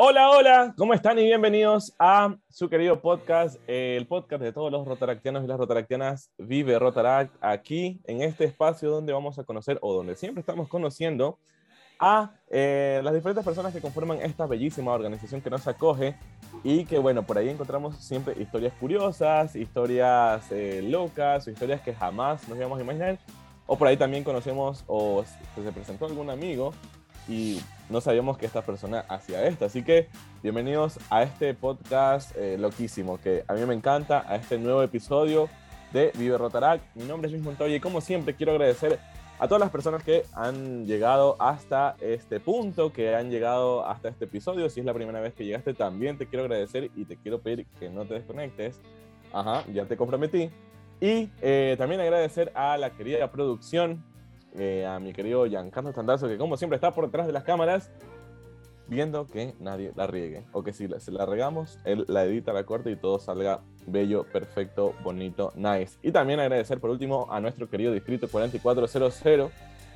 Hola, hola, ¿cómo están? Y bienvenidos a su querido podcast, el podcast de todos los rotaractianos y las rotaractianas Vive Rotaract, aquí en este espacio donde vamos a conocer, o donde siempre estamos conociendo, a eh, las diferentes personas que conforman esta bellísima organización que nos acoge y que, bueno, por ahí encontramos siempre historias curiosas, historias eh, locas, historias que jamás nos íbamos a imaginar, o por ahí también conocemos o se presentó algún amigo y no sabíamos que esta persona hacía esto. Así que bienvenidos a este podcast eh, loquísimo que a mí me encanta, a este nuevo episodio de Vive Rotarac. Mi nombre es Luis Montoya y como siempre quiero agradecer a todas las personas que han llegado hasta este punto, que han llegado hasta este episodio. Si es la primera vez que llegaste, también te quiero agradecer y te quiero pedir que no te desconectes. Ajá, ya te comprometí. Y eh, también agradecer a la querida producción eh, a mi querido Giancarlo Tandazo, que como siempre está por detrás de las cámaras, viendo que nadie la riegue. O que si se la regamos, él la edita, la corta y todo salga bello, perfecto, bonito, nice. Y también agradecer por último a nuestro querido Distrito 4400,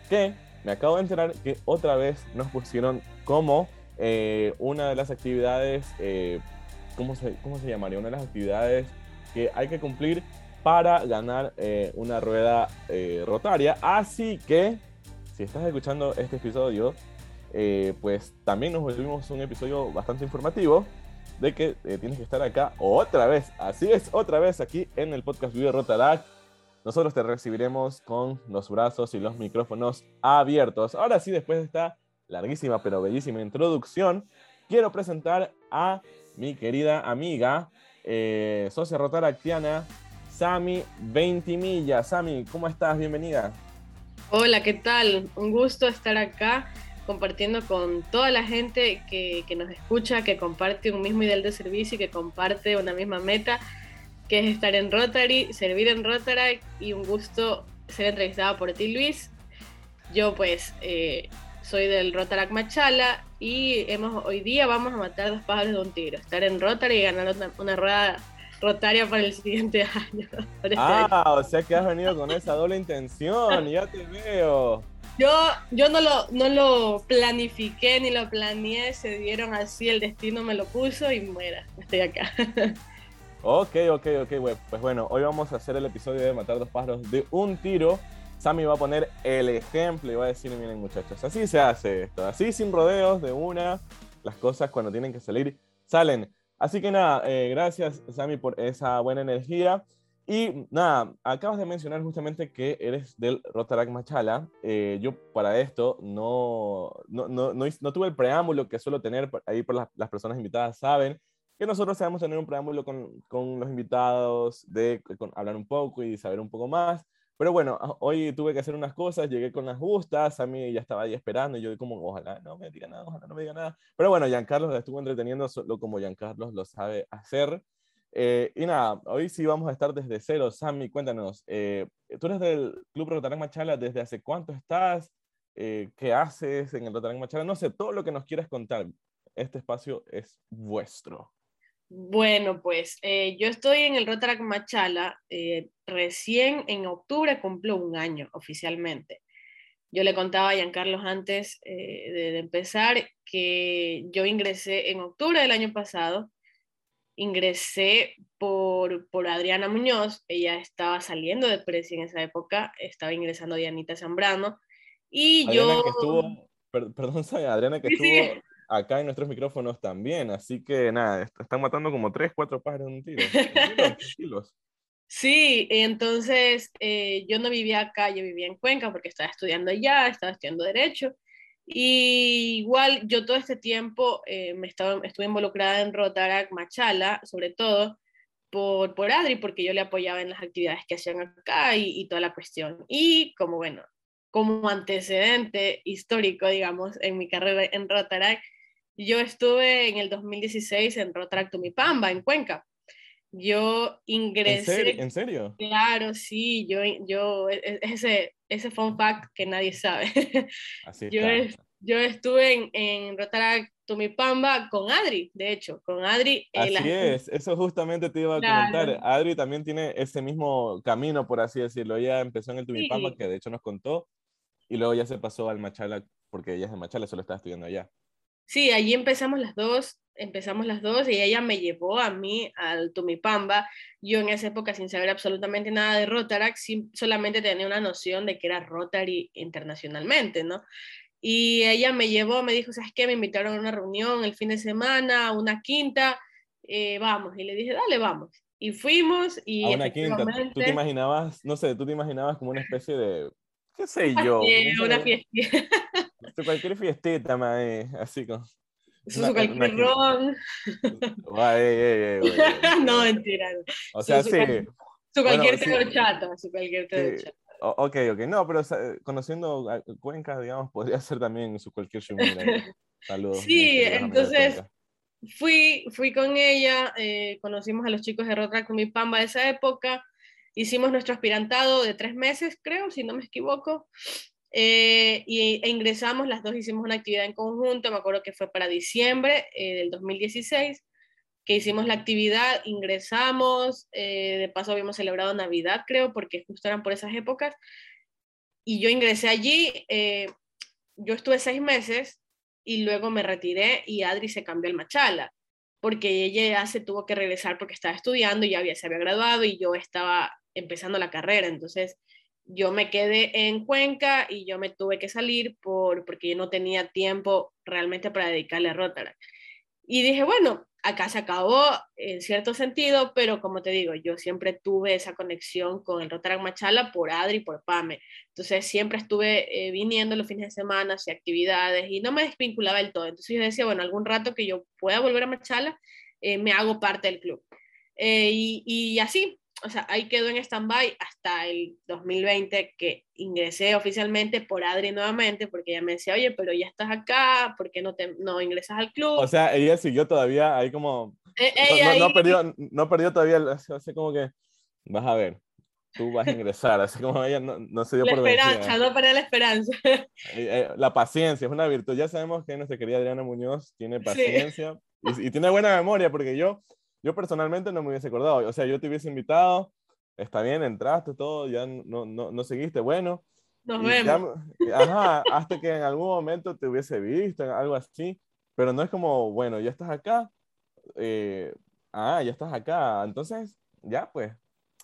que me acabo de enterar que otra vez nos pusieron como eh, una de las actividades, eh, ¿cómo, se, ¿cómo se llamaría? Una de las actividades que hay que cumplir para ganar eh, una rueda eh, rotaria. Así que, si estás escuchando este episodio, eh, pues también nos volvimos un episodio bastante informativo de que tienes que estar acá otra vez. Así es, otra vez aquí en el podcast Video Rotaract. Nosotros te recibiremos con los brazos y los micrófonos abiertos. Ahora sí, después de esta larguísima pero bellísima introducción, quiero presentar a mi querida amiga, socia rotaractiana, Sami Ventimilla. Sami, ¿cómo estás? Bienvenida. Hola, ¿qué tal? Un gusto estar acá compartiendo con toda la gente que, nos escucha, que comparte un mismo ideal de servicio y que comparte una misma meta, que es estar en Rotary, servir en Rotary y un gusto ser entrevistada por ti, Luis. Yo pues eh, soy del Rotarac Machala y hemos, hoy día vamos a matar dos pájaros de un tiro, estar en Rotary y ganar una rueda rotaria para el siguiente año. Ah, o sea que has venido con esa doble intención, ya te veo. Yo, yo no, lo, no lo planifiqué ni lo planeé, se dieron así, el destino me lo puso y muera, estoy acá. Ok, ok, ok, pues bueno, hoy vamos a hacer el episodio de Matar dos pájaros de un tiro. Sammy va a poner el ejemplo y va a decir, miren muchachos, así se hace esto, así sin rodeos de una, las cosas cuando tienen que salir, salen. Así que nada, eh, gracias Sami por esa buena energía. Y nada, acabas de mencionar justamente que eres del Rotarac Machala. Eh, yo para esto no no, no, no, tuve el preámbulo que suelo tener ahí por las, las, personas invitadas, saben que nosotros sabemos tener un preámbulo con, con los invitados, de hablar un poco y saber un poco más. Pero bueno, ah, hoy tuve que hacer unas cosas, llegué con las justas, a mí ya estaba ahí esperando, y yo como, ojalá no me diga nada, ojalá no me diga nada. Pero bueno, Giancarlos estuvo entreteniendo como Giancarlos lo sabe hacer. Eh, y nada, hoy sí vamos a estar desde cero. Sammy, cuéntanos, eh, tú eres del Club Rotarán Machala, ¿desde hace cuánto estás? Eh, ¿Qué haces en el Rotarán Machala? No sé, todo lo que nos quieras contar. Este espacio es vuestro. Bueno, pues eh, yo estoy en el Rotarac Machala, eh, recién en octubre cumplo un año oficialmente. Yo le contaba a Giancarlos antes eh, de, empezar que yo ingresé en octubre del año pasado, ingresé por, por Adriana Muñoz, ella estaba saliendo de Presi en esa época, estaba ingresando Dianita Zambrano, y yo... perdón, Adriana que estuvo acá en nuestros micrófonos también, así que nada, están matando como tres, cuatro pájaros en un tiro. Sí, entonces eh, yo no vivía acá, yo vivía en Cuenca porque estaba estudiando allá, estaba estudiando Derecho. Y igual yo todo este tiempo eh, me estaba, estuve involucrada en Rotarac Machala, sobre todo por, por Adri, porque yo le apoyaba en las actividades que hacían acá y, y toda la cuestión. Y como bueno, como antecedente histórico, digamos, en mi carrera en Rotarac, yo estuve en el 2016 en Pamba, en Cuenca. Yo ingresé. ¿En serio? Claro, sí, yo, yo e, e, ese, ese fun fact que nadie sabe. Así yo, yo estuve en, en Pamba con Adri, de hecho, con Adri. Eh, así es, eso justamente te iba a comentar. Adri también tiene ese mismo camino, por así decirlo. Ella empezó en el Tumipamba, que de hecho nos contó, y luego ya se pasó al Machala, porque ella es de Machala, solo estaba estudiando allá. Sí, allí empezamos las dos, empezamos las dos y ella me llevó a mí al Tumipamba. Yo en esa época sin saber absolutamente nada de Rotaract, solamente tenía una noción de que era Rotary internacionalmente, ¿no? Y ella me llevó, me dijo, ¿sabes qué? Me invitaron a una reunión el fin de semana, a una quinta, eh, vamos. Y le dije, dale, vamos. Y fuimos y... A una quinta, tú te imaginabas, no sé, tú te imaginabas como una especie de, qué sé yo. una fiesta. Cualquier fiestita, mae, así como... Es cualquier ron. no, mentira. O sea, sí. Su cualquier bueno, chata, su cualquier sí. Ok, ok. No, pero conociendo Cuenca, digamos, podría ser también su cualquier shumira. Saludos. Sí, entonces fui, fui con ella, eh, conocimos a los chicos de Rotra con mi Pamba de esa época, hicimos nuestro aspirantado de tres meses, creo, si no me equivoco, eh, y, e ingresamos, las dos hicimos una actividad en conjunto, me acuerdo que fue para diciembre eh, del 2016, que hicimos la actividad, ingresamos, eh, de paso habíamos celebrado Navidad, creo, porque justo eran por esas épocas, y yo ingresé allí, eh, yo estuve seis meses y luego me retiré y Adri se cambió al Machala, porque ella ya se tuvo que regresar porque estaba estudiando y ya había, se había graduado y yo estaba empezando la carrera, entonces yo me quedé en Cuenca y yo me tuve que salir por, porque yo no tenía tiempo realmente para dedicarle a Rotaract. Y dije, bueno, acá se acabó en cierto sentido, pero como te digo, yo siempre tuve esa conexión con el Rotaract Machala por Adri y por Pame. Entonces siempre estuve eh, viniendo los fines de semana, hacía actividades y no me desvinculaba del todo. Entonces yo decía, bueno, algún rato que yo pueda volver a Machala, eh, me hago parte del club. Eh, y, y, así, o sea, ahí quedó en stand-by hasta el 2020 que ingresé oficialmente por Adri nuevamente, porque ella me decía, oye, pero ya estás acá, ¿por qué no, te, no ingresas al club? O sea, ella siguió todavía ahí como... Eh, no, no, perdió, no perdió todavía, así como que, vas a ver, tú vas a ingresar, así como ella no, no se dio la por esperanza, no perdí la esperanza. Eh, eh, la paciencia es una virtud, ya sabemos que nuestra querida Adriana Muñoz tiene paciencia y, y tiene buena memoria, porque yo yo personalmente no me hubiese acordado. O sea, yo te hubiese invitado, está bien, entraste, todo, ya no, no, no seguiste, bueno. Nos vemos. ajá, hasta que en algún momento te hubiese visto, algo así. Pero no es como, bueno, ya estás acá. Eh, ah, ya estás acá. Entonces, ya pues,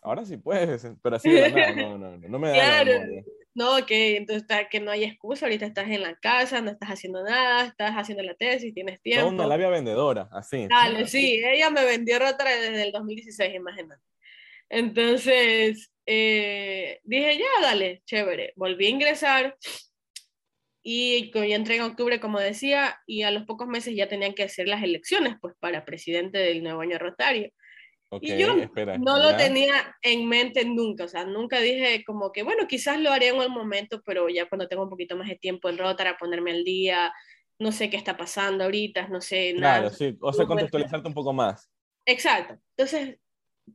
ahora sí puedes. Pero así de nada, no, no, no, no me da claro. No, que entonces que no hay excusa, ahorita estás en la casa, no estás haciendo nada, estás haciendo la tesis, tienes tiempo. Una labia vendedora, así. Dale, sí, ella me vendió rota desde el 2016, imagínate. Entonces, eh, dije, ya, dale, chévere. Volví a ingresar y yo entré en octubre, como decía, y a los pocos meses ya tenían que hacer las elecciones, pues, para presidente del nuevo año rotario y yo no lo tenía en mente nunca, o sea, nunca dije como que, bueno, quizás lo haré en un momento, pero ya cuando tengo un poquito más de tiempo en Rotary a ponerme al día, no sé qué está pasando ahorita, no sé nada. Claro, sí, o sea, contextualizarte un poco más. Exacto. Entonces,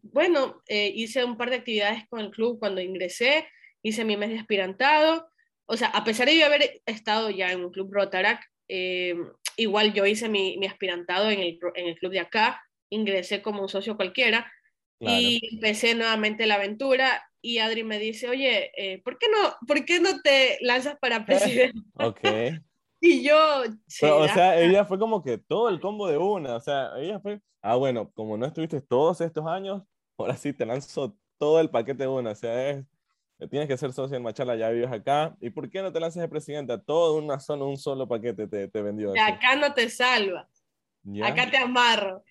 bueno, eh, hice un par de actividades con el club cuando ingresé, hice mi mes de aspirantado, o sea, a pesar de yo haber estado ya en un club Rotarac, eh, igual yo hice mi, mi aspirantado en el, en el club de acá, ingresé como un socio cualquiera y empecé nuevamente la aventura y Adri me dice, oye, eh, ¿por, qué no, ¿por qué no te lanzas para presidente? ok. y yo... o sea, ella fue como que todo el combo de una, o sea, ella fue, ah, bueno, como no estuviste todos estos años, ahora sí te lanzo todo el paquete de una, o sea, es, tienes que ser socio en Machala, ya vives acá, ¿y por qué no te lanzas de presidenta? Todo una zona, un solo paquete te, te vendió. De acá no te salvas, acá te amarro.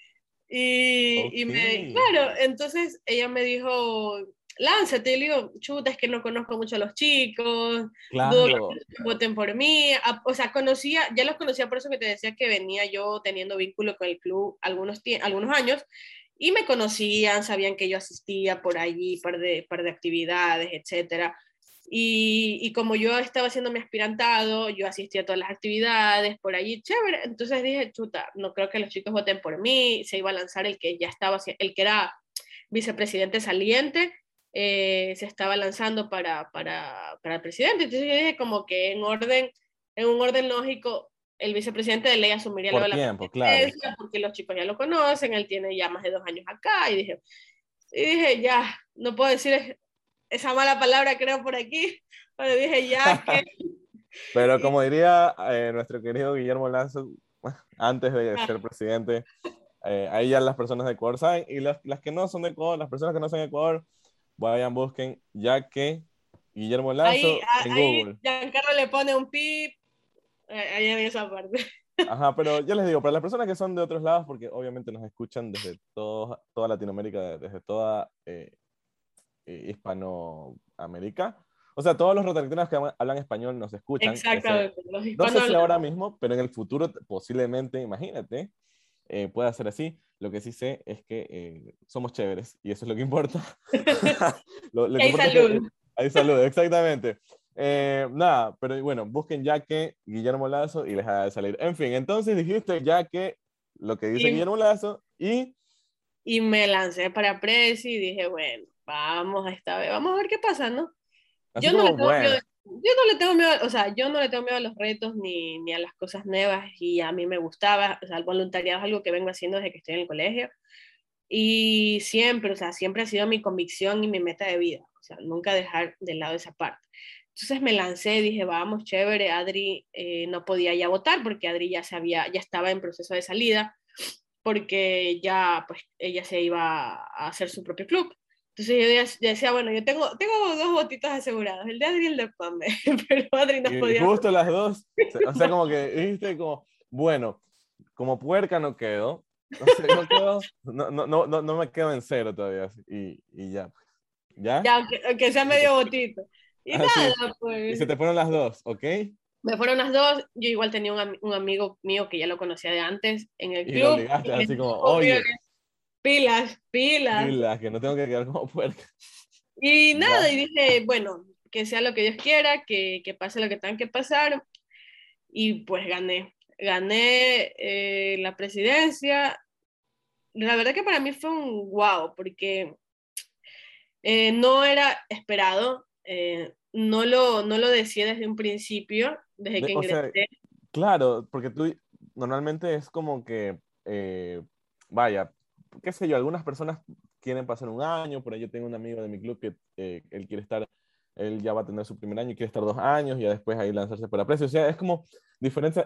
Y, y, me, claro, entonces ella me dijo, lánzate, y le digo, chuta, es que no conozco mucho a los chicos, claro. voten por mí, o sea, conocía, ya los conocía por eso que te decía que venía yo teniendo vínculo con el club algunos, algunos años, y me conocían, sabían que yo asistía por allí, par de, par de actividades, etcétera, y, como yo estaba haciendo mi aspirantado, yo asistía a todas las actividades por allí, chévere. Entonces dije, chuta, no creo que los chicos voten por mí. Se iba a lanzar el que ya estaba, el que era vicepresidente saliente, eh, se estaba lanzando para, para, para, el presidente. Entonces yo dije, como que en orden, en un orden lógico, el vicepresidente de ley asumiría por la tiempo, claro. porque los chicos ya lo conocen, él tiene ya más de dos años acá. Y dije, y dije ya, no puedo decir esa mala palabra creo por aquí, pero dije ya que... pero como diría eh, nuestro querido Guillermo Lazo, antes de ser presidente. Eh, ahí ya las personas de Ecuador saben, y las, las, que no son de Ecuador, las personas que no son de Ecuador, vayan, busquen, ya que Guillermo Lazo ahí, en ahí Google. Giancarlo le pone un pip, ahí en esa parte. Ajá, pero yo les digo, para las personas que son de otros lados, porque obviamente nos escuchan desde todo, toda Latinoamérica, desde toda eh, eh, Hispanoamérica, o sea, todos los rotaritarianos que hablan español nos escuchan. Exactamente. no sé si ahora mismo, pero en el futuro posiblemente, imagínate, eh, pueda ser así. Lo que sí sé es que eh, somos chéveres y eso es lo que importa. hay salud. hay salud, exactamente. Eh, nada, pero bueno, busquen ya que Guillermo Lazo y les de salir. En fin, entonces dijiste ya que lo que dice Guillermo Lazo y... Y me lancé para Presi y dije, bueno, vamos a esta vez, vamos a ver qué pasa, ¿no? yo no, le tengo miedo, yo no le tengo miedo, o sea, yo no le tengo miedo a los retos ni, ni, a las cosas nuevas y a mí me gustaba, o sea, el voluntariado es algo que vengo haciendo desde que estoy en el colegio y siempre, o sea, siempre ha sido mi convicción y mi meta de vida, o sea, nunca dejar de lado esa parte. Entonces me lancé, dije, vamos, chévere, Adri eh, no podía ya votar porque Adri ya, se había, ya estaba en proceso de salida porque ya, pues, ella se iba a hacer su propio club. Entonces yo decía, bueno, yo tengo, tengo dos votitos asegurados, el de Adri y el de Pambe, pero Adri no y podía. Justo las dos, o sea, como que dijiste como, bueno, como puerca no quedo, no, quedo, no, no, no, no, me quedo en cero todavía, y, y ya. ¿Ya? Ya, aunque, sea medio votito. Y nada, pues. Y se te fueron las dos, ¿ok? Me fueron las dos, yo igual tenía un, un amigo mío que ya lo conocía de antes en el club. Y lo así como, oye, Pilas, pilas. Pilas, que no tengo que quedar como puerca. Y nada, y dije, bueno, que sea lo que Dios quiera, que, que pase lo que tenga que pasar. Y pues gané. Gané eh, la presidencia. La verdad que para mí fue un wow, porque eh, no era esperado, eh, no, lo, no lo decía desde un principio, desde que ingresé. claro, porque tú normalmente es como que, vaya, qué sé yo, algunas personas quieren pasar un año, por ahí yo tengo un amigo de mi club que eh, él quiere estar, él ya va a tener su primer año y quiere estar dos años y ya después ahí lanzarse para precio. O sea, es como diferente,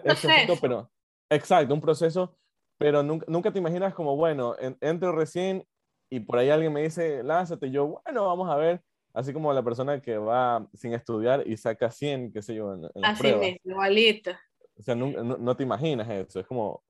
pero exacto, un proceso, pero nunca, nunca te imaginas como, bueno, entro recién y por ahí alguien me dice, lánzate, yo, bueno, vamos a ver, así como la persona que va sin estudiar y saca 100, qué sé yo, en, en Así mismo, igualito. O sea, no, no, te imaginas eso, es como,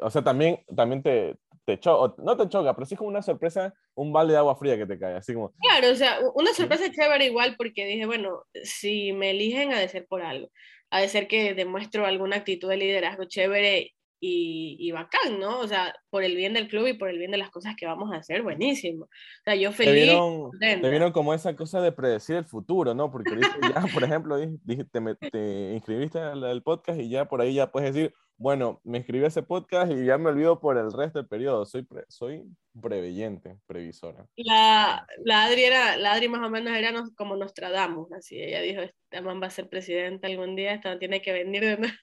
o sea, también, también te, te choca, no te choca, pero sí es como una sorpresa, un balde de agua fría que te cae, así como... Claro, o sea, una sorpresa chévere igual porque dije, bueno, si me eligen ha de ser por algo, ha de ser que demuestro alguna actitud de liderazgo chévere y, y, bacán, ¿no? O sea, por el bien del club y por el bien de las cosas que vamos a hacer, buenísimo. O sea, yo feliz. Te vieron, te vieron como esa cosa de predecir el futuro, ¿no? Porque ya, por ejemplo, dije, te, te inscribiste al podcast y ya por ahí ya puedes decir, bueno, me inscribí a ese podcast y ya me olvido por el resto del periodo. Soy, soy preveyente, previsora. La, la, Adri era, la Adri más o menos era como Nostradamus, así. Ella dijo, esta man va a ser presidente algún día, esta tiene que venir de nuevo.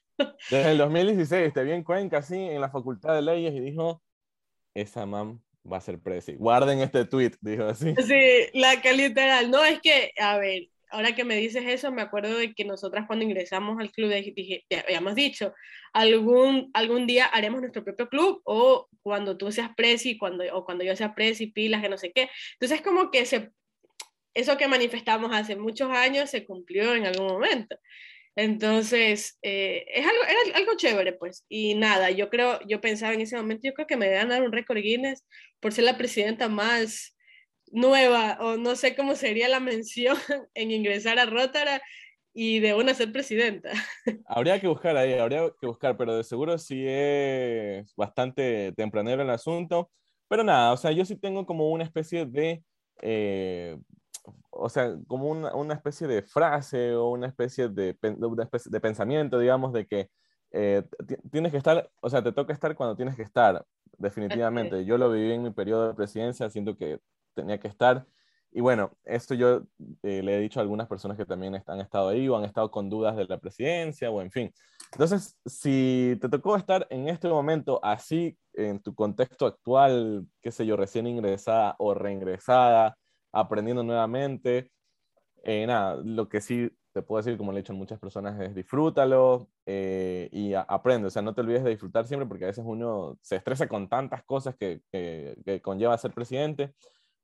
Desde el 2016, te vi en Cuenca, así, en la Facultad de Leyes y dijo, esa man va a ser presi. Guarden este tweet, dijo así. Sí, la que literal. No, es que, a ver, ahora que me dices eso, me acuerdo de que nosotras cuando ingresamos al club, dije, habíamos dicho, algún, algún día haremos nuestro propio club o cuando tú seas presi, cuando, o cuando yo sea presi, pilas, que no sé qué. Entonces, como que se, eso que manifestamos hace muchos años se cumplió en algún momento. Entonces, eh, es algo, era algo chévere, pues. Y nada, yo creo, yo pensaba en ese momento, yo creo que me van a dar un récord Guinness por ser la presidenta más nueva, o no sé cómo sería la mención en ingresar a Rotara y de una ser presidenta. Habría que buscar ahí, habría que buscar, pero de seguro sí es bastante tempranero el asunto. Pero nada, o sea, yo sí tengo como una especie de, eh, o sea, como una, una, especie de frase o una especie de, una especie de pensamiento, digamos, de que eh, tienes que estar, o sea, te toca estar cuando tienes que estar, definitivamente. Yo lo viví en mi periodo de presidencia, siento que tenía que estar. Y bueno, esto yo eh, le he dicho a algunas personas que también han estado ahí o han estado con dudas de la presidencia o en fin. Entonces, si te tocó estar en este momento así, en tu contexto actual, qué sé yo, recién ingresada o reingresada, aprendiendo nuevamente, eh, nada, lo que sí te puedo decir, como le he dicho a muchas personas, es disfrútalo eh, y aprende. O sea, no te olvides de disfrutar siempre porque a veces uno se estresa con tantas cosas que, que, conlleva ser presidente.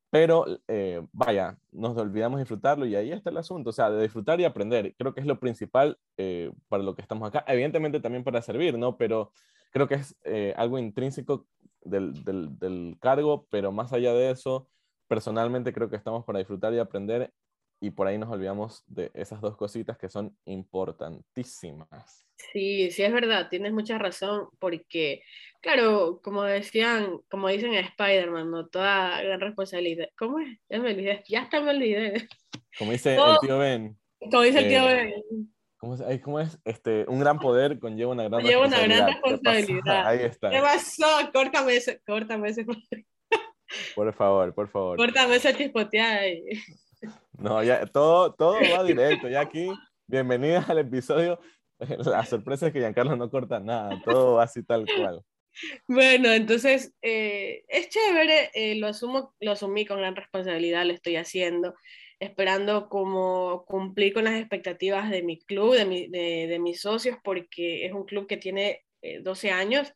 Pero eh, vaya, nos olvidamos disfrutarlo y ahí está el asunto, o sea, de disfrutar y aprender. Creo que es lo principal eh, para lo que estamos acá. Evidentemente también para servir, ¿no? Pero creo que es algo intrínseco del, del cargo, pero más allá de eso, personalmente creo que estamos para disfrutar y aprender y por ahí nos olvidamos de esas dos cositas que son importantísimas. Sí, sí es verdad, tienes mucha razón, porque, claro, como decían, como dicen en Spider-Man, ¿no? Toda gran responsabilidad. ¿Cómo es? Ya me olvidé, ya hasta me olvidé. Como dice el tío Ben. Como dice el tío eh, Ben. ¿Cómo es? ¿Cómo es? Este, un gran poder conlleva una gran Lleva responsabilidad. una gran responsabilidad. Ahí está. ¿Qué pasó? Córtame ese, córtame ese. Por favor, por favor. Córtame esa chispoteada. No, ya todo, todo va directo. Ya aquí, bienvenida al episodio. La sorpresa es que Giancarlo no corta nada, todo va así tal cual. Bueno, entonces eh, es chévere, eh, lo, asumo, lo asumí con gran responsabilidad, lo estoy haciendo, esperando como cumplir con las expectativas de mi club, de, mi, de, de mis socios, porque es un club que tiene 12 eh, años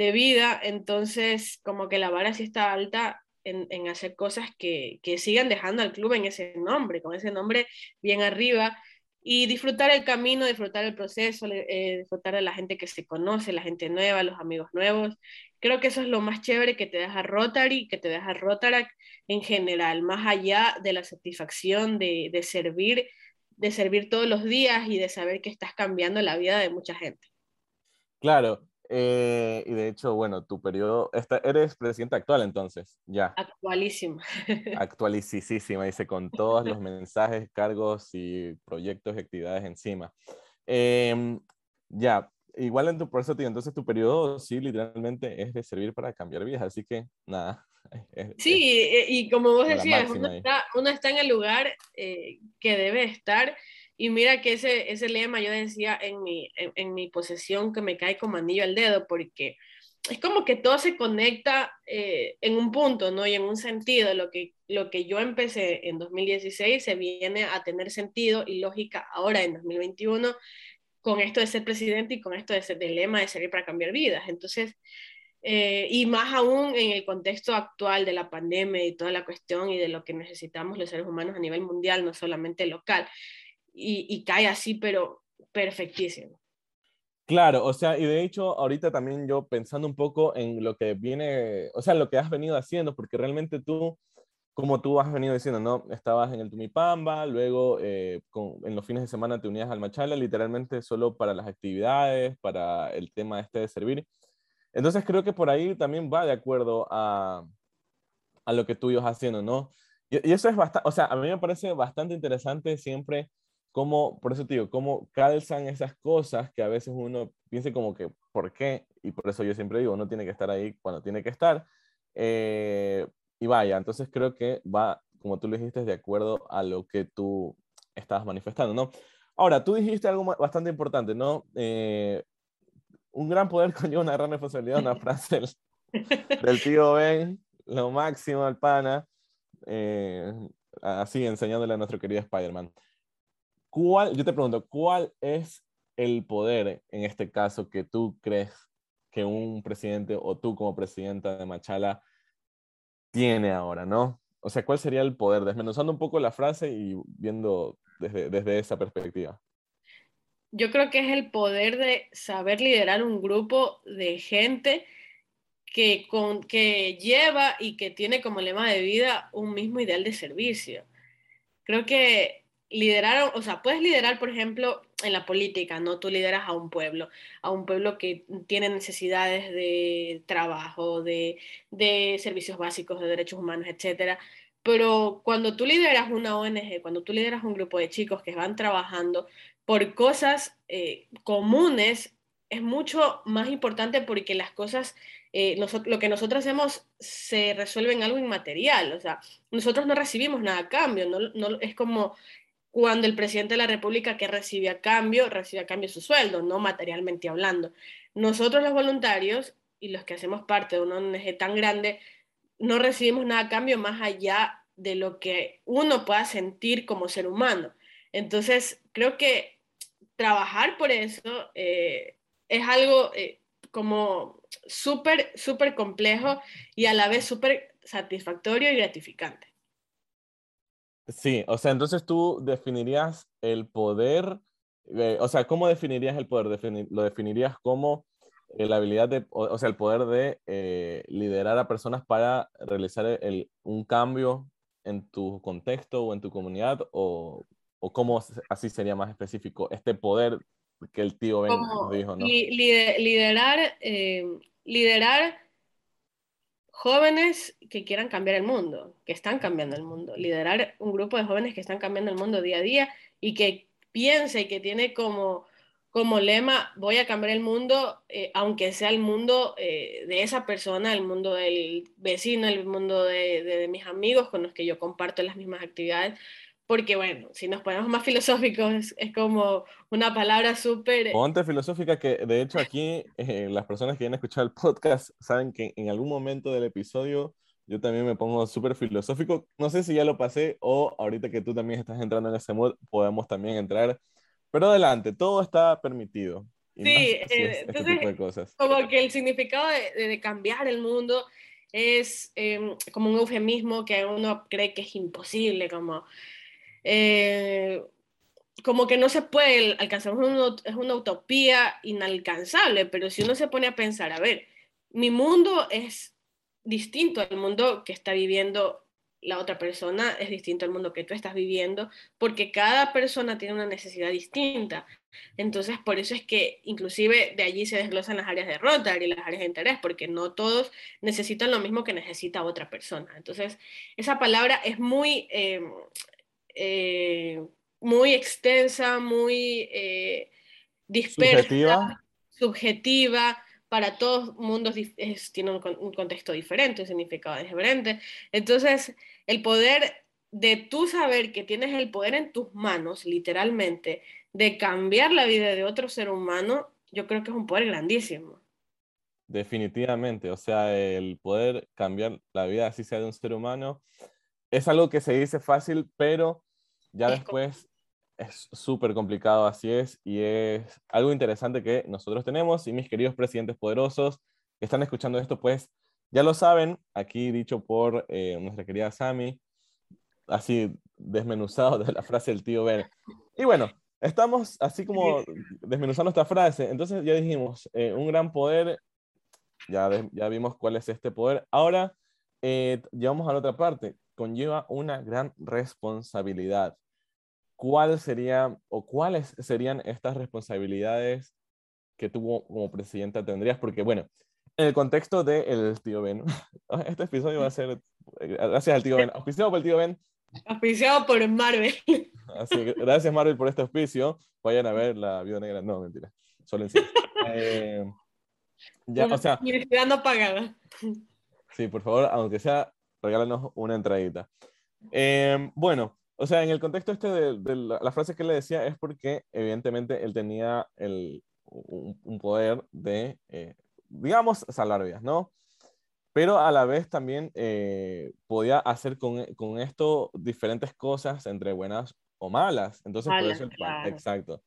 de vida, entonces como que la vara sí está alta en, hacer cosas que, sigan dejando al club en ese nombre, con ese nombre bien arriba, y disfrutar el camino, disfrutar el proceso, eh, disfrutar de la gente que se conoce, la gente nueva, los amigos nuevos. Creo que eso es lo más chévere que te deja Rotary, que te deja Rotarac en general, más allá de la satisfacción de, de servir, de servir todos los días y de saber que estás cambiando la vida de mucha gente. Claro, eh, y de hecho, bueno, tu periodo, eres presidenta actual entonces, ya. Actualísima. Actualicísima, dice, con todos los mensajes, cargos y proyectos y actividades encima. Em, ya, igual en tu proceso, tío, entonces tu periodo sí, literalmente es de servir para cambiar vidas, así que nada. sí, y como vos decías, uno está, uno está, en el lugar eh, que debe estar y mira que ese, ese lema yo decía en mi, en, mi posesión que me cae como anillo al dedo, porque es como que todo se conecta eh, en un punto, ¿no? Y en un sentido, lo que, lo que yo empecé en 2016 se viene a tener sentido y lógica ahora en 2021 con esto de ser presidente y con esto de ser, del lema de servir para cambiar vidas. Entonces, eh, y más aún en el contexto actual de la pandemia y toda la cuestión y de lo que necesitamos los seres humanos a nivel mundial, no solamente local y, cae así, pero perfectísimo. Claro, o sea, y de hecho ahorita también yo pensando un poco en lo que viene, o sea, lo que has venido haciendo, porque realmente tú, como tú has venido diciendo, ¿no? Estabas en el Tumipamba, luego eh, en los fines de semana te unías al Machala, literalmente solo para las actividades, para el tema este de servir. Entonces creo que por ahí también va de acuerdo a, a lo que tú ibas haciendo, ¿no? Y, y eso es bastante, o sea, a mí me parece bastante interesante siempre cómo, por eso te digo, cómo calzan esas cosas que a veces uno piensa como que, ¿por qué? Y por eso yo siempre digo, uno tiene que estar ahí cuando tiene que estar. Eh, y vaya, entonces creo que va, como tú lo dijiste, de acuerdo a lo que tú estabas manifestando, ¿no? Ahora, tú dijiste algo bastante importante, ¿no? Eh, un gran poder conlleva una gran responsabilidad, una frase del, tío Ben, lo máximo al pana, eh, así enseñándole a nuestro querido Spider-Man. ¿Cuál, yo te pregunto, ¿cuál es el poder en este caso que tú crees que un presidente o tú como presidenta de Machala tiene ahora, ¿no? O sea, ¿cuál sería el poder? Desmenuzando un poco la frase y viendo desde, desde esa perspectiva. Yo creo que es el poder de saber liderar un grupo de gente que, con, que lleva y que tiene como lema de vida un mismo ideal de servicio. Creo que liderar, o sea, puedes liderar, por ejemplo, en la política, ¿no? Tú lideras a un pueblo, a un pueblo que tiene necesidades de trabajo, de, servicios básicos, de derechos humanos, etcétera. Pero cuando tú lideras una ONG, cuando tú lideras un grupo de chicos que van trabajando por cosas eh, comunes, es mucho más importante porque las cosas, eh, lo que nosotros hacemos se resuelve en algo inmaterial, o sea, nosotros no recibimos nada a cambio, no, es como cuando el presidente de la República que recibe a cambio, recibe a cambio su sueldo, no materialmente hablando. Nosotros los voluntarios y los que hacemos parte de una ONG tan grande, no recibimos nada a cambio más allá de lo que uno pueda sentir como ser humano. Entonces, creo que trabajar por eso eh, es algo eh, como súper, súper complejo y a la vez súper satisfactorio y gratificante. Sí, o sea, entonces tú definirías el poder, eh, o sea, ¿cómo definirías el poder? ¿Lo definirías como la habilidad de, o, sea, el poder de liderar a personas para realizar el, un cambio en tu contexto o en tu comunidad? ¿O, o cómo así sería más específico este poder que el tío Ben dijo, ¿no? liderar, eh, liderar jóvenes que quieran cambiar el mundo, que están cambiando el mundo, liderar un grupo de jóvenes que están cambiando el mundo día a día y que piense y que tiene como, como lema, voy a cambiar el mundo, eh, aunque sea el mundo eh, de esa persona, el mundo del vecino, el mundo de, mis amigos con los que yo comparto las mismas actividades, porque bueno, si nos ponemos más filosóficos, es, como una palabra súper... Ponte filosófica que de hecho aquí eh, las personas que han escuchado el podcast saben que en algún momento del episodio yo también me pongo súper filosófico. No sé si ya lo pasé o ahorita que tú también estás entrando en ese mood podemos también entrar. Pero adelante, todo está permitido. sí, eh, este tipo de cosas. como que el significado de, de cambiar el mundo es em, como un eufemismo que uno cree que es imposible, como eh, como que no se puede alcanzar, es una utopía inalcanzable, pero si uno se pone a pensar, a ver, mi mundo es distinto al mundo que está viviendo la otra persona, es distinto al mundo que tú estás viviendo, porque cada persona tiene una necesidad distinta. Entonces, por eso es que inclusive de allí se desglosan las áreas de Rotary y las áreas de interés, porque no todos necesitan lo mismo que necesita otra persona. Entonces, esa palabra es muy, eh, eh, muy extensa, muy eh, dispersa, subjetiva, para todos mundos tiene un, contexto diferente, un significado diferente. Entonces, el poder de tú saber que tienes el poder en tus manos, literalmente, de cambiar la vida de otro ser humano, yo creo que es un poder grandísimo. Definitivamente, o sea, el poder cambiar la vida, así sea de un ser humano, es algo que se dice fácil, pero ya después es súper complicado, así es, y es algo interesante que nosotros tenemos y mis queridos presidentes poderosos que están escuchando esto, pues ya lo saben, aquí dicho por eh, nuestra querida Sami, así desmenuzado de la frase del tío Ben. Y bueno, estamos así como desmenuzando esta frase, entonces ya dijimos, eh, un gran poder, ya, ya vimos cuál es este poder, ahora eh, llevamos a la otra parte, conlleva una gran responsabilidad. ¿Cuál sería o cuáles serían estas responsabilidades que tú como presidenta tendrías? Porque, bueno, en el contexto del de tío Ben, este episodio va a ser eh, gracias al tío Ben, auspiciado por el tío Ben. Auspiciado por Marvel. Así que, gracias Marvel por este auspicio. Vayan a ver la vida negra. No, mentira. Solo en sí. Eh, ya, o sea, no pagada. Sí, por favor, aunque sea regálanos una entradita. Em, bueno, o sea, en el contexto este de, la, frase que le decía es porque evidentemente él tenía el, un, poder de, eh, digamos, salvar ¿no? Pero a la vez también eh, podía hacer con, con, esto diferentes cosas entre buenas o malas. Entonces, por eso exacto.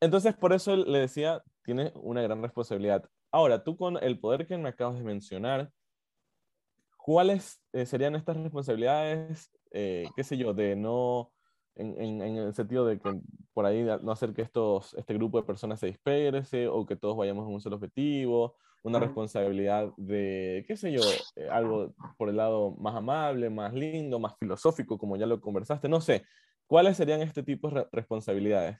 Entonces, por eso le decía, tiene una gran responsabilidad. Ahora, tú con el poder que me acabas de mencionar, ¿cuáles eh, serían estas responsabilidades, eh, qué sé yo, de no, en, en, el sentido de que por ahí no hacer que estos, este grupo de personas se disperse o que todos vayamos en un solo objetivo, una responsabilidad de, qué sé yo, eh, algo por el lado más amable, más lindo, más filosófico, como ya lo conversaste, no sé, ¿cuáles serían este tipo de responsabilidades?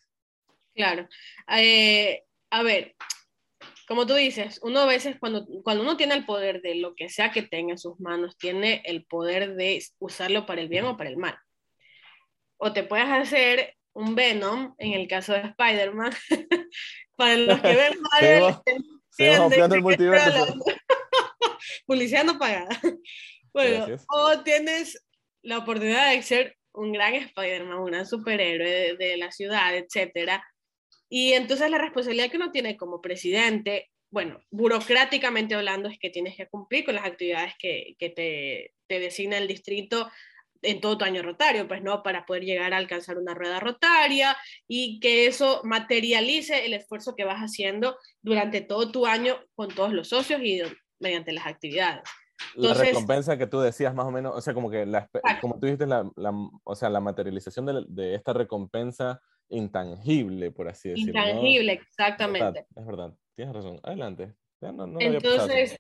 Claro. a ver, como tú dices, uno a veces cuando, cuando uno tiene el poder de lo que sea que tenga en sus manos, tiene el poder de usarlo para el bien o para el mal. O te puedes hacer un Venom, en el caso de Spider-Man, para los que ven Marvel, el multiverso. Publicidad no pagada. Bueno, o tienes la oportunidad de ser un gran Spider-Man, un gran superhéroe de, de la ciudad, etcétera, y entonces la responsabilidad que uno tiene como presidente, bueno, burocráticamente hablando, es que tienes que cumplir con las actividades que, que te, te, designa el distrito en todo tu año rotario, pues no, para poder llegar a alcanzar una rueda rotaria y que eso materialice el esfuerzo que vas haciendo durante todo tu año con todos los socios y mediante las actividades. la recompensa que tú decías más o menos, o sea, como que, la, como tú dijiste, la, la, o sea, la materialización de, de, esta recompensa intangible, por así decirlo. Intangible, exactamente. Es verdad, tienes razón. Adelante. Entonces,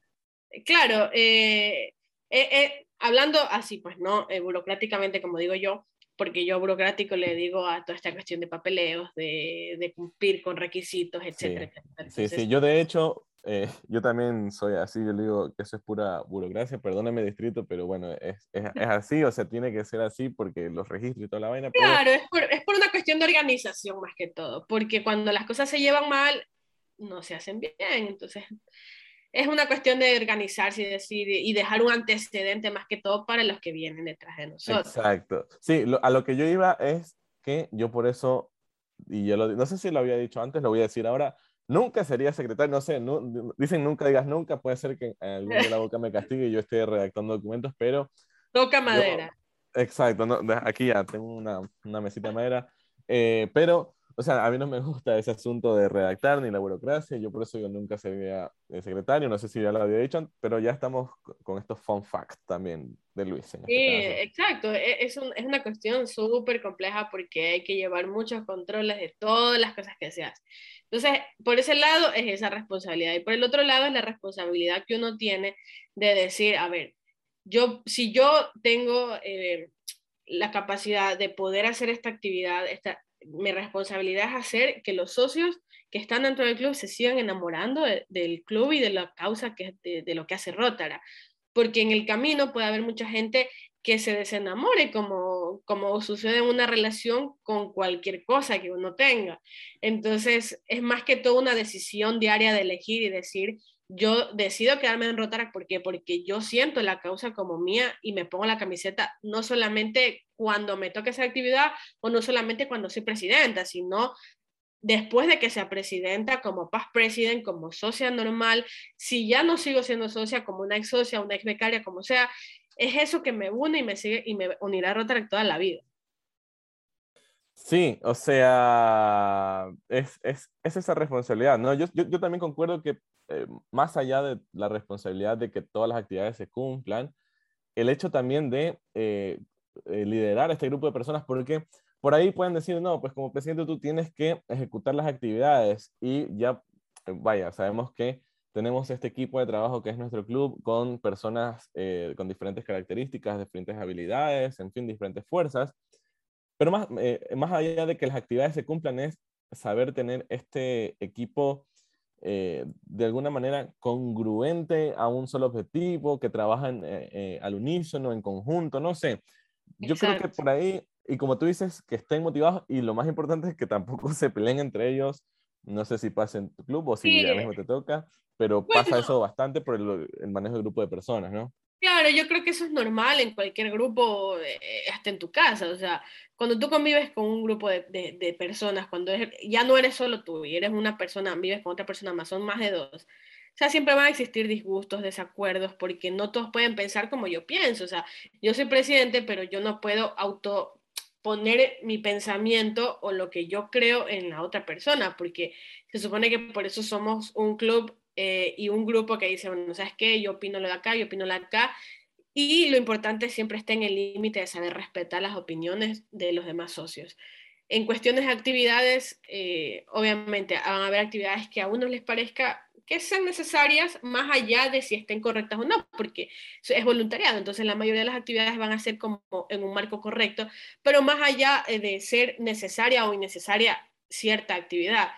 claro, eh, eh, eh, hablando así, pues, ¿no? burocráticamente, como digo yo, porque yo burocrático le digo a toda esta cuestión de papeleos, de, de cumplir con requisitos, etcétera. sí, sí, yo de hecho, eh, yo también soy así, yo le digo que eso es pura burocracia, perdóneme distrito, pero bueno, es, es, es, así, o sea, tiene que ser así porque los registros y toda la vaina. Claro, es, por, es por una cuestión de organización más que todo, porque cuando las cosas se llevan mal, no se hacen bien, entonces es una cuestión de organizarse y decir y dejar un antecedente más que todo para los que vienen detrás de nosotros. Exacto. Sí, a lo que yo iba es que yo por eso, y yo lo, no sé si lo había dicho antes, lo voy a decir ahora, Nunca sería secretario, no sé, dicen nunca digas nunca, puede ser que algún de la boca me castigue y yo esté redactando documentos, pero... Toca madera. exacto, aquí ya tengo una, una mesita de madera, eh, pero, o sea, a mí no me gusta ese asunto de redactar ni la burocracia, yo por eso yo nunca sería secretario, no sé si ya lo había dicho, pero ya estamos con estos fun facts también de Luis. Este sí, exacto, e, es, un, es una cuestión súper compleja porque hay que llevar muchos controles de todas las cosas que se hacen. Entonces, por ese lado es esa responsabilidad y por el otro lado es la responsabilidad que uno tiene de decir, a ver, yo, si yo tengo eh, la capacidad de poder hacer esta actividad, esta, mi responsabilidad es hacer que los socios que están dentro del club se sigan enamorando del club y de la causa que, de, lo que hace Rótara. Porque en el camino puede haber mucha gente que se desenamore, como, como sucede en una relación con cualquier cosa que uno tenga. Entonces, es más que todo una decisión diaria de elegir y decir, yo decido quedarme en Rotaract, ¿por qué? Porque yo siento la causa como mía y me pongo la camiseta no solamente cuando me toque esa actividad o no solamente cuando soy presidenta, sino después de que sea presidenta, como past president, como socia normal, si ya no sigo siendo socia, como una ex socia, una ex becaria, como sea, es eso que me une y me sigue y me unirá a toda la vida. Sí, o sea, es, es, es esa responsabilidad, ¿no? Yo, yo, yo también concuerdo que eh, más allá de la responsabilidad de que todas las actividades se cumplan, el hecho también de eh, eh, liderar este grupo de personas, porque por ahí pueden decir, no, pues como presidente tú tienes que ejecutar las actividades y ya, vaya, sabemos que tenemos este equipo de trabajo que es nuestro club con personas con diferentes características, diferentes habilidades, en fin, diferentes fuerzas. Pero más, más allá de que las actividades se cumplan es saber tener este equipo eh, de alguna manera congruente a un solo objetivo, que trabajan al unísono, en conjunto, no sé. Yo creo que por ahí, y como tú dices, que estén motivados y lo más importante es que tampoco se peleen entre ellos. No sé si pasa en tu club o si a mismo te toca, pero pasa eso bastante por el, manejo del grupo de personas, ¿no? Claro, yo creo que eso es normal en cualquier grupo, eh, hasta en tu casa. O sea, cuando tú convives con un grupo de, de, personas, cuando ya no eres solo tú y eres una persona, vives con otra persona más, son más de dos. O sea, siempre van a existir disgustos, desacuerdos, porque no todos pueden pensar como yo pienso. O sea, yo soy presidente, pero yo no puedo auto poner mi pensamiento o lo que yo creo en la otra persona, porque se supone que por eso somos un club eh, y un grupo que dice, bueno, ¿sabes qué? Yo opino lo de acá, yo opino lo de acá. Y lo importante siempre está en el límite de saber respetar las opiniones de los demás socios. En cuestiones de actividades, eh, obviamente van a haber actividades que a uno les parezca que sean necesarias más allá de si estén correctas o no, porque es voluntariado, entonces la mayoría de las actividades van a ser como en un marco correcto, pero más allá eh, de ser necesaria o innecesaria cierta actividad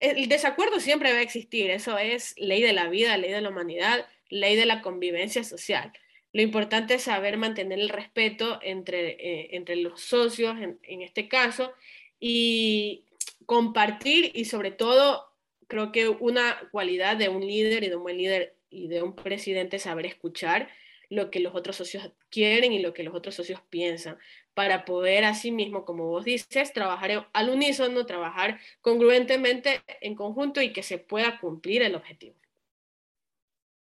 el desacuerdo siempre va a existir, eso es ley de la vida, ley de la humanidad, ley de la convivencia social. Lo importante es saber mantener el respeto entre, eh, entre los socios, en, en, este caso, y compartir y sobre todo, creo que una cualidad de un líder y de un buen líder y de un presidente es saber escuchar lo que los otros socios quieren y lo que los otros socios piensan para poder mismo, como vos dices, trabajar al unísono, trabajar congruentemente en conjunto y que se pueda cumplir el objetivo.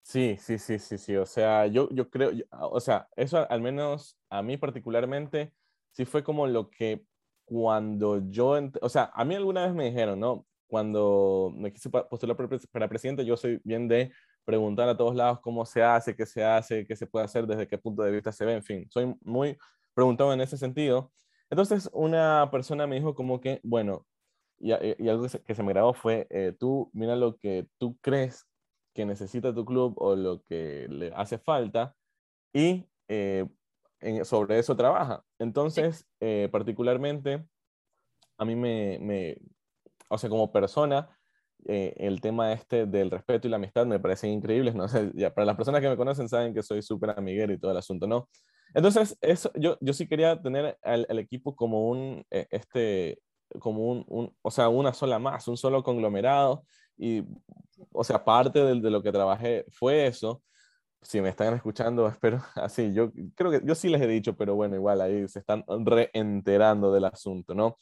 Sí, sí, sí, sí, sí. O sea, yo, yo creo, o sea, eso al menos a mí particularmente, sí fue como lo que cuando yo, o sea, a mí alguna vez me dijeron, ¿no? Cuando me quise postular para presidente, yo soy bien de preguntar a todos lados cómo se hace, qué se hace, qué se puede hacer, desde qué punto de vista se ve, en fin, soy muy preguntado en ese sentido. Entonces, una persona me dijo como que, bueno, y, algo que se, me grabó fue, eh, tú mira lo que tú crees que necesita tu club o lo que le hace falta y eh, sobre eso trabaja. Entonces, eh, particularmente, a mí me, me, o sea, como persona, eh, el tema este del respeto y la amistad me parecen increíbles, ¿no? sé, ya, para las personas que me conocen saben que soy súper amiguero y todo el asunto, ¿no? Entonces, eso, yo, yo sí quería tener al, equipo como un, este, como un, un, o sea, una sola más, un solo conglomerado, y, o sea, parte de, de lo que trabajé fue eso. Si me están escuchando, espero así. Yo creo que yo sí les he dicho, pero bueno, igual ahí se están reenterando del asunto, ¿no?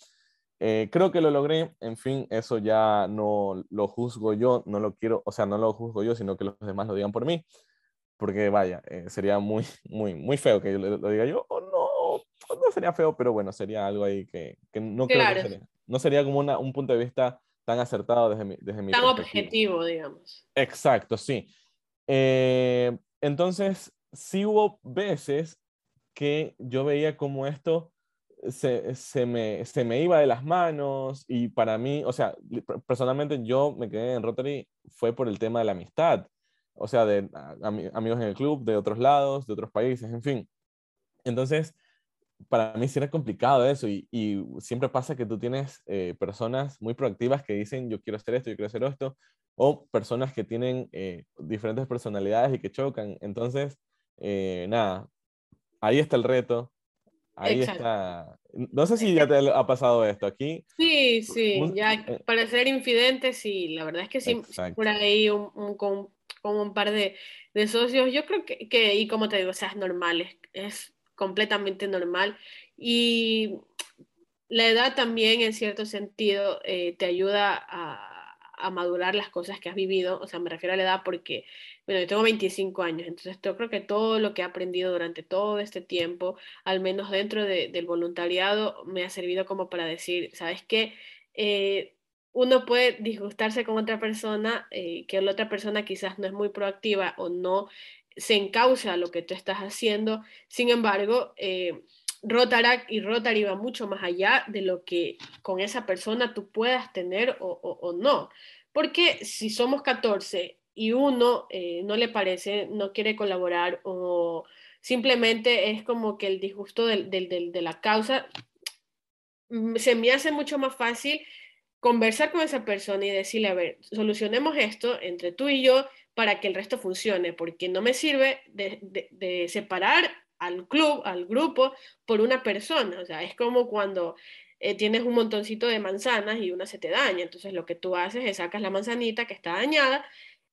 Eh, creo que lo logré, en fin, eso ya no lo juzgo yo, no lo quiero, o sea, no lo juzgo yo, sino que los demás lo digan por mí, porque vaya, eh, sería muy, muy, muy feo que yo lo, diga yo, o no, no sería feo, pero bueno, sería algo ahí que, que no creo que sería, no sería como una, un punto de vista tan acertado desde mi, desde mi Tan objetivo, digamos. Exacto, sí. Eh, entonces, sí hubo veces que yo veía como esto se, se, me, se me iba de las manos y para mí, o sea, personalmente yo me quedé en Rotary fue por el tema de la amistad, o sea, de amigos en el club, de otros lados, de otros países, en fin. Entonces, para mí sí era complicado eso y, y siempre pasa que tú tienes eh, personas muy proactivas que dicen yo quiero hacer esto, yo quiero hacer esto, o personas que tienen eh, diferentes personalidades y que chocan. Entonces, eh, nada, ahí está el reto, ahí está. No sé si ya te ha pasado esto aquí. Sí, sí, ya para ser infidente, sí, la verdad es que sí, por ahí un, un, con, un par de, socios, yo creo que, y como te digo, o sea, es normal, es, completamente normal. Y la edad también, en cierto sentido, eh, te ayuda a, madurar las cosas que has vivido. O sea, me refiero a la edad porque, bueno, yo tengo 25 años, entonces yo creo que todo lo que he aprendido durante todo este tiempo, al menos dentro del voluntariado, me ha servido como para decir, ¿sabes qué? Eh, uno puede disgustarse con otra persona, eh, que la otra persona quizás no es muy proactiva o no se encausa lo que tú estás haciendo. Sin embargo, eh, y Rotary va mucho más allá de lo que con esa persona tú puedas tener o, no. Porque si somos 14 y uno eh, no le parece, no quiere colaborar o simplemente es como que el disgusto de la causa, mm, se me hace mucho más fácil conversar con esa persona y decirle, a ver, solucionemos esto entre tú y yo para que el resto funcione, porque no me sirve de, separar al club, al grupo, por una persona. O sea, es como cuando eh, tienes un montoncito de manzanas y una se te daña. Entonces lo que tú haces es sacas la manzanita que está dañada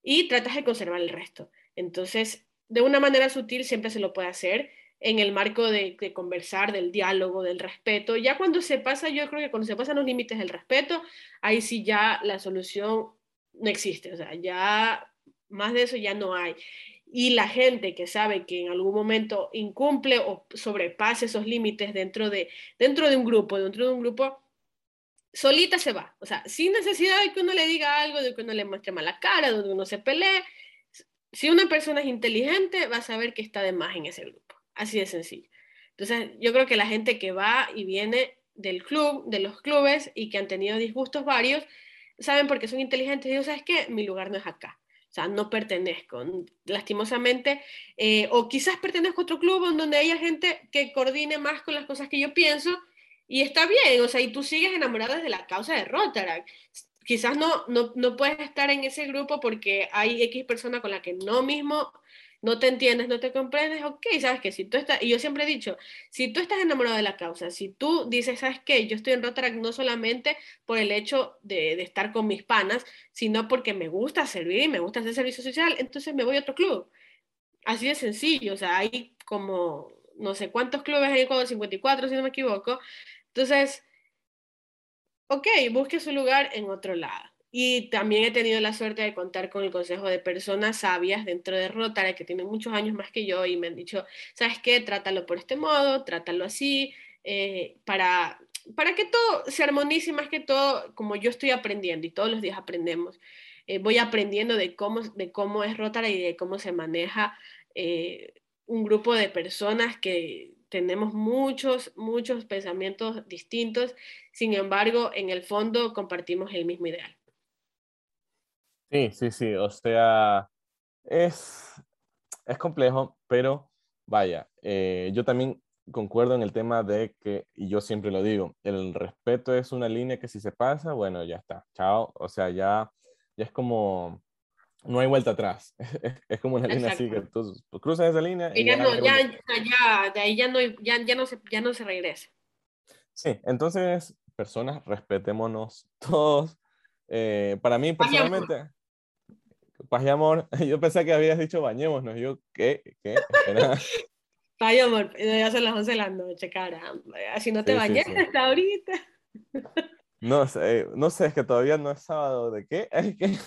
y tratas de conservar el resto. Entonces, de una manera sutil siempre se lo puede hacer en el marco de, de, conversar, del diálogo, del respeto. Ya cuando se pasa, yo creo que cuando se pasan los límites del respeto, ahí sí ya la solución no existe. O sea, ya más de eso ya no hay. Y la gente que sabe que en algún momento incumple o sobrepasa esos límites dentro de, dentro de un grupo, dentro de un grupo, solita se va. O sea, sin necesidad de que uno le diga algo, de que uno le muestre mala cara, de que uno se pelee. Si una persona es inteligente, va a saber que está de más en ese grupo. Así de sencillo. Entonces, yo creo que la gente que va y viene del club, de los clubes y que han tenido disgustos varios, saben porque son inteligentes y dicen, ¿sabes qué? Mi lugar no es acá sea, no pertenezco, lastimosamente, eh, o quizás pertenezco a otro club donde haya gente que coordine más con las cosas que yo pienso y está bien, o sea, y tú sigues enamorado de la causa de Rotaract. Quizás no, no, no puedes estar en ese grupo porque hay X persona con la que no mismo no te entiendes, no te comprendes, ok, sabes que si tú estás, y yo siempre he dicho, si tú estás enamorado de la causa, si tú dices, sabes qué, yo estoy en Rotaract no solamente por el hecho de, de, estar con mis panas, sino porque me gusta servir y me gusta hacer servicio social, entonces me voy a otro club. Así de sencillo, o sea, hay como no sé cuántos clubes hay Ecuador, 54 si no me equivoco. Entonces, ok, busque su lugar en otro lado Y también he tenido la suerte de contar con el consejo de personas sabias dentro de Rotary que tienen muchos años más que yo y me han dicho, ¿sabes qué? Trátalo por este modo, trátalo así, eh, para, para que todo se armonice más que todo, como yo estoy aprendiendo y todos los días aprendemos. Eh, voy aprendiendo de cómo, de cómo es Rotary y de cómo se maneja eh, un grupo de personas que tenemos muchos, muchos pensamientos distintos, sin embargo, en el fondo compartimos el mismo ideal. Sí, sí, sí, o sea, es, es complejo, pero vaya, eh, yo también concuerdo en el tema de que, y yo siempre lo digo, el respeto es una línea que si se pasa, bueno, ya está, chao, o sea, ya, ya es como, no hay vuelta atrás. es como una línea así que tú, cruzas esa línea. Y, ya, no, ya, ya, de ahí ya no, ya, ya, no se, ya no se regresa. Sí, entonces, personas, respetémonos todos. Eh, para mí, personalmente, paz y amor. Yo pensé que habías dicho bañémonos. Yo, ¿qué? ¿Qué? Paz y amor, ya son las 11 de la noche, caramba. Así no te bañes hasta ahorita. No sé, no sé, es que todavía no es sábado. ¿De qué? Es que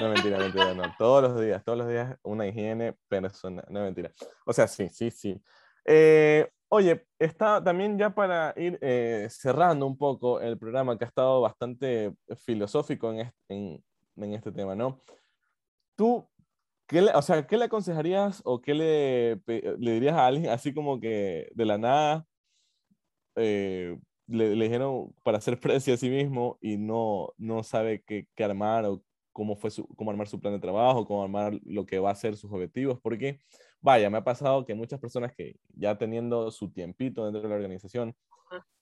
no, mentira, mentira, no. Todos los días, todos los días una higiene personal. No, mentira. O sea, sí, sí, sí. Eh, oye, está también ya para ir eh, cerrando un poco el programa que ha estado bastante filosófico en este, en, en este tema, ¿no? Tú, ¿qué le, o sea, ¿qué le aconsejarías o qué le, le dirías a alguien así como que de la nada eh, le, le, dijeron para hacer precio a sí mismo y no, no sabe qué, qué armar o cómo, fue su, cómo armar su plan de trabajo, cómo armar lo que va a ser sus objetivos, porque, vaya, me ha pasado que muchas personas que ya teniendo su tiempito dentro de la organización,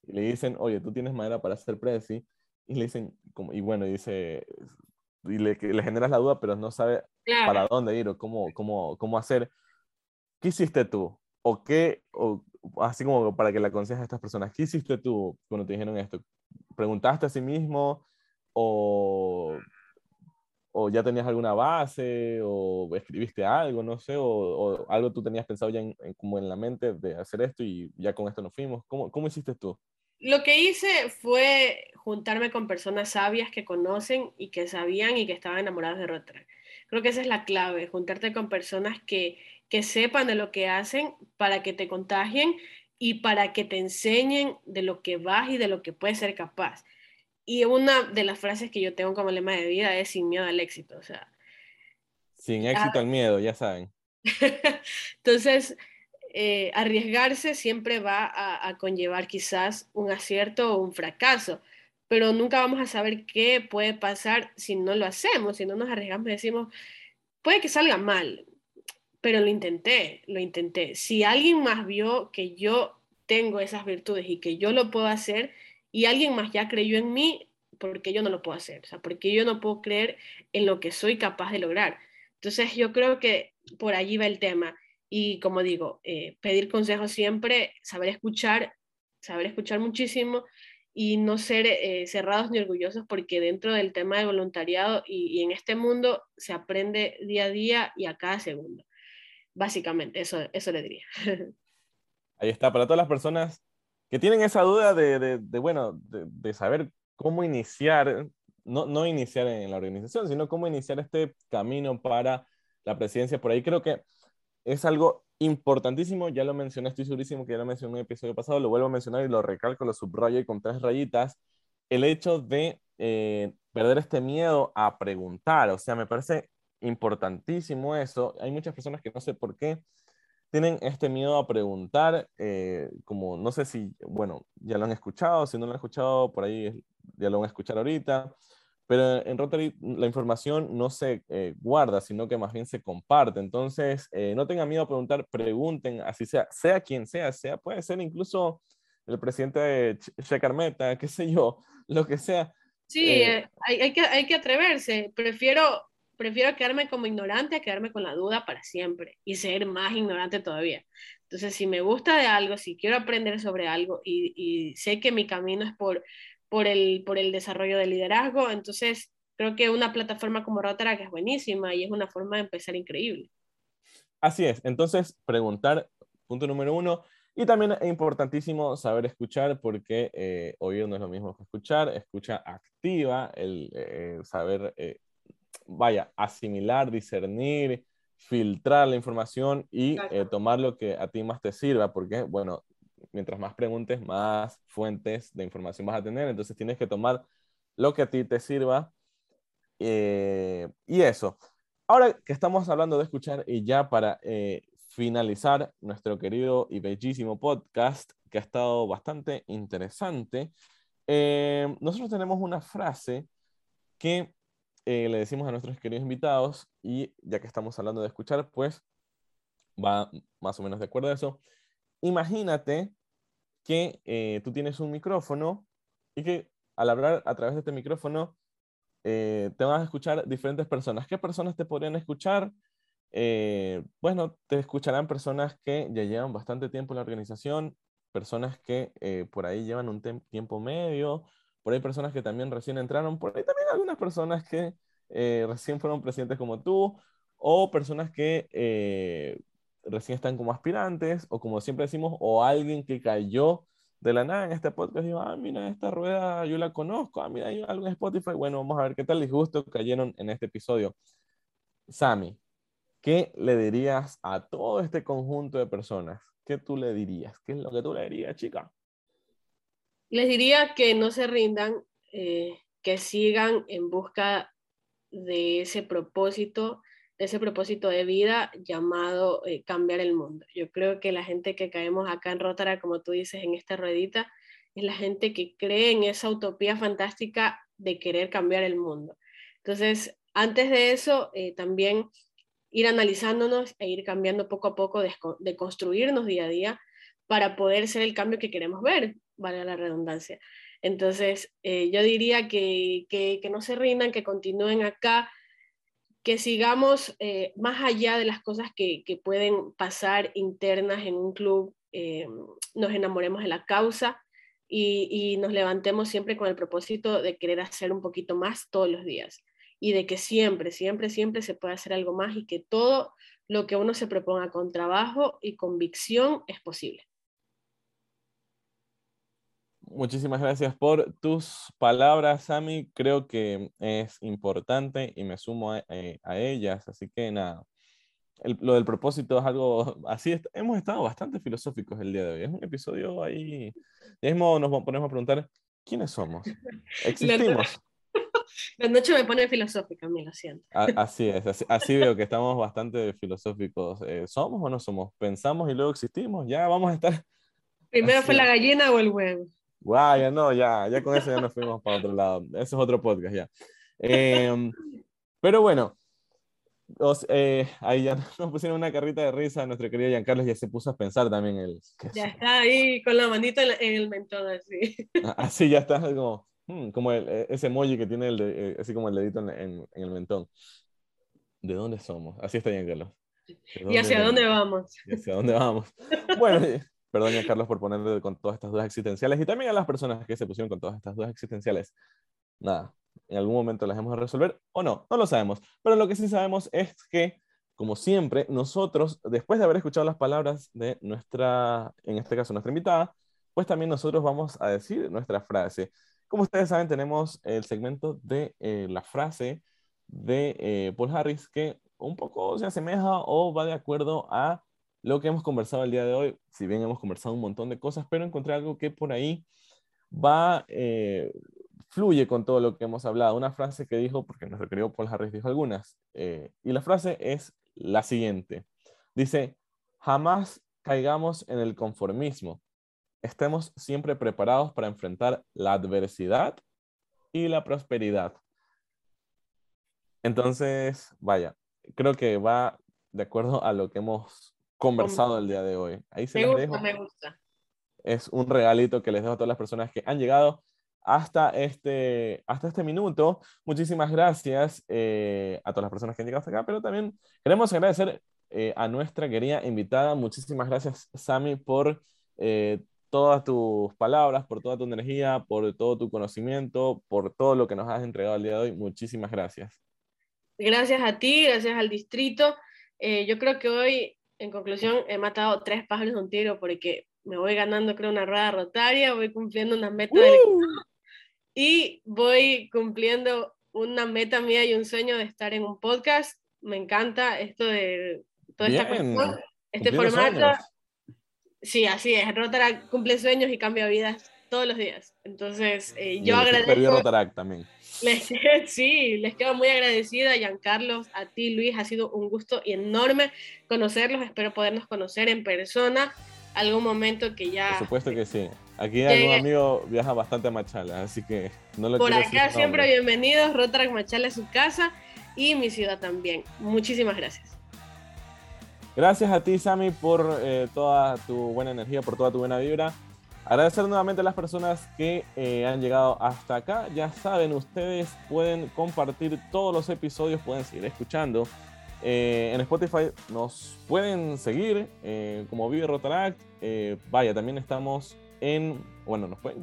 le dicen, oye, tú tienes madera para hacer Prezi, y le dicen, como, y bueno, dice, y le, le generas la duda, pero no sabe para dónde ir o cómo, cómo, cómo hacer. ¿Qué hiciste tú? ¿O qué, o, así como para que le aconsejes a estas personas, ¿qué hiciste tú cuando te dijeron esto? ¿Preguntaste a sí mismo? ¿O o ya tenías alguna base, o escribiste algo, no sé, o, algo tú tenías pensado ya en, como en la mente de hacer esto y ya con esto nos fuimos. ¿Cómo, ¿Cómo hiciste tú? Lo que hice fue juntarme con personas sabias que conocen y que sabían y que estaban enamoradas de Rotary. Creo que esa es la clave, juntarte con personas que, que sepan de lo que hacen para que te contagien y para que te enseñen de lo que vas y de lo que puedes ser capaz. Y una de las frases que yo tengo como lema de vida es sin miedo al éxito, o sea. Sin éxito al miedo, ya saben. Entonces, eh, arriesgarse siempre va a, conllevar quizás un acierto o un fracaso, pero nunca vamos a saber qué puede pasar si no lo hacemos, si no nos arriesgamos y decimos, puede que salga mal, pero lo intenté, lo intenté. Si alguien más vio que yo tengo esas virtudes y que yo lo puedo hacer, y alguien más ya creyó en mí porque yo no lo puedo hacer, o sea, porque yo no puedo creer en lo que soy capaz de lograr. Entonces yo creo que por allí va el tema. Y como digo, eh, pedir consejos siempre, saber escuchar, saber escuchar muchísimo y no ser eh, cerrados ni orgullosos porque dentro del tema del voluntariado y, y, en este mundo se aprende día a día y a cada segundo. Básicamente, eso, eso le diría. Ahí está, para todas las personas que tienen esa duda de, de, bueno, de, de, saber cómo iniciar, no, no iniciar en la organización, sino cómo iniciar este camino para la presidencia por ahí. Creo que es algo importantísimo, ya lo mencioné, estoy segurísimo que ya lo mencioné en un episodio pasado, lo vuelvo a mencionar y lo recalco, lo subrayo con tres rayitas, el hecho de eh, perder este miedo a preguntar, o sea, me parece importantísimo eso. Hay muchas personas que no sé por qué tienen este miedo a preguntar, eh, como no sé si, bueno, ya lo han escuchado, si no lo han escuchado, por ahí ya lo van a escuchar ahorita, pero en Rotary la información no se eh, guarda, sino que más bien se comparte. Entonces, eh, no tengan miedo a preguntar, pregunten, así sea, sea quien sea, sea, puede ser incluso el presidente de Checarmeta, qué sé yo, lo que sea. Sí, hay, hay, que, hay que atreverse. Prefiero prefiero quedarme como ignorante a quedarme con la duda para siempre y ser más ignorante todavía. Entonces, si me gusta de algo, si quiero aprender sobre algo y, sé que mi camino es por, por, el, por el desarrollo del liderazgo, entonces creo que una plataforma como Rotaract es buenísima y es una forma de empezar increíble. Así es. Entonces, preguntar, punto número uno, Y también es importantísimo saber escuchar porque eh, oír no es lo mismo que escuchar. Escucha activa, el eh, saber, eh, vaya, asimilar, discernir, filtrar la información y tomar lo que a ti más te sirva, porque, bueno, mientras más preguntes, más fuentes de información vas a tener. Entonces tienes que tomar lo que a ti te sirva. y eso. Ahora que estamos hablando de escuchar y ya para finalizar nuestro querido y bellísimo podcast, que ha estado bastante interesante, eh, nosotros tenemos una frase que eh, le decimos a nuestros queridos invitados y ya que estamos hablando de escuchar, pues va más o menos de acuerdo a eso. Imagínate que eh, tú tienes un micrófono y que al hablar a través de este micrófono te van a escuchar diferentes personas. ¿Qué personas te podrían escuchar? Eh, bueno, te escucharán personas que ya llevan bastante tiempo en la organización, personas que eh, por ahí llevan un tiempo medio, por ahí personas que también recién entraron, por ahí también algunas personas que eh, recién fueron presidentes como tú, o personas que recién están como aspirantes, o como siempre decimos, o alguien que cayó de la nada en este podcast y dijo, ah, mira, esta rueda yo la conozco, ah, mira, hay algo en Spotify, bueno, vamos a ver qué tal les gustó cayeron en este episodio. Sami, ¿qué le dirías a todo este conjunto de personas? ¿Qué tú le dirías? ¿Qué es lo que tú le dirías, chica? Les diría que no se rindan, eh, que sigan en busca de ese propósito, ese propósito de vida llamado eh, cambiar el mundo. Yo creo que la gente que caemos acá en Rotara, como tú dices, en esta ruedita, es la gente que cree en esa utopía fantástica de querer cambiar el mundo. Entonces, antes de eso, eh, también ir analizándonos e ir cambiando poco a poco, de, construirnos día a día para poder ser el cambio que queremos ver, vale la redundancia. Entonces, eh, yo diría que, que, no se rindan, que continúen acá, que sigamos eh, más allá de las cosas que, que, pueden pasar internas en un club, eh, nos enamoremos de la causa y, y, nos levantemos siempre con el propósito de querer hacer un poquito más todos los días y de que siempre, siempre, siempre se puede hacer algo más y que todo lo que uno se proponga con trabajo y convicción es posible. Muchísimas gracias por tus palabras, Sami. Creo que es importante y me sumo a, eh, ellas. Así que nada, lo del propósito es algo así. hemos estado bastante filosóficos el día de hoy. Es un episodio ahí. Mismo nos ponemos a preguntar, ¿quiénes somos? ¿Existimos? La noche me pone filosófica, me lo siento. Así es, así, veo que estamos bastante filosóficos. Eh, ¿Somos o no somos? ¿Pensamos y luego existimos? Ya vamos a estar... ¿Primero fue la gallina o el huevo? Guay, ya no, ya, ya con eso ya nos fuimos para otro lado. Eso es otro podcast ya. Em, pero bueno, eh, ahí ya nos pusieron una carrita de risa. Nuestro querido Giancarlo ya se puso a pensar también. El, ya está ahí con la manita en el mentón, así. Así ya está, como, Hmm, como e, ese emoji que tiene el eh, así como el dedito en, en, el mentón. ¿De dónde somos? Así está bien, Carlos. ¿Y hacia dónde vamos? ¿Y hacia dónde vamos? bueno, perdón, Carlos, por ponerle con todas estas dudas existenciales y también a las personas que se pusieron con todas estas dudas existenciales. Nada, en algún momento las hemos de resolver o no, no lo sabemos. Pero lo que sí sabemos es que, como siempre, nosotros, después de haber escuchado las palabras de nuestra, en este caso, nuestra invitada, pues también nosotros vamos a decir nuestra frase. Como ustedes saben, tenemos el segmento de eh, la frase de eh, Paul Harris que un poco se asemeja o va de acuerdo a lo que hemos conversado el día de hoy. Si bien hemos conversado un montón de cosas, pero encontré algo que por ahí va, eh, fluye con todo lo que hemos hablado. Una frase que dijo, porque nuestro querido Paul Harris dijo algunas, y la frase es la siguiente. Dice, jamás caigamos en el conformismo estemos siempre preparados para enfrentar la adversidad y la prosperidad. Entonces, vaya, creo que va de acuerdo a lo que hemos conversado el día de hoy. Ahí se me gusta, dejo. me gusta. Es un regalito que les dejo a todas las personas que han llegado hasta este, hasta este minuto. Muchísimas gracias eh, a todas las personas que han llegado hasta acá, pero también queremos agradecer eh, a nuestra querida invitada. Muchísimas gracias, Sami, por eh, todas tus palabras, por toda tu energía, por todo tu conocimiento, por todo lo que nos has entregado el día de hoy. Muchísimas gracias. Gracias a ti, gracias al distrito. Eh, yo creo que hoy, en conclusión, he matado tres pájaros de un tiro porque me voy ganando, creo, una rueda rotaria, voy cumpliendo una meta del y voy cumpliendo una meta mía y un sueño de estar en un podcast. Me encanta esto de toda esta cuestión, este formato. Sí, así es. Rotaract cumple sueños y cambia vidas todos los días. Entonces, eh, yo agradezco. También. Les, sí, les quedo muy agradecida, Giancarlos, a ti, Luis. Ha sido un gusto enorme conocerlos. Espero podernos conocer en persona algún momento que ya. Por supuesto que sí. Aquí algún amigo viaja bastante a Machala, así que no lo Por acá siempre bienvenidos. Rotaract Machala es su casa y mi ciudad también. Muchísimas gracias. Gracias a ti, Sami, por eh, toda tu buena energía, por toda tu buena vibra. Agradecer nuevamente a las personas que eh, han llegado hasta acá. Ya saben, ustedes pueden compartir todos los episodios, pueden seguir escuchando. Eh, en Spotify nos pueden seguir como Vive Rotaract. vaya, también estamos en, bueno, nos pueden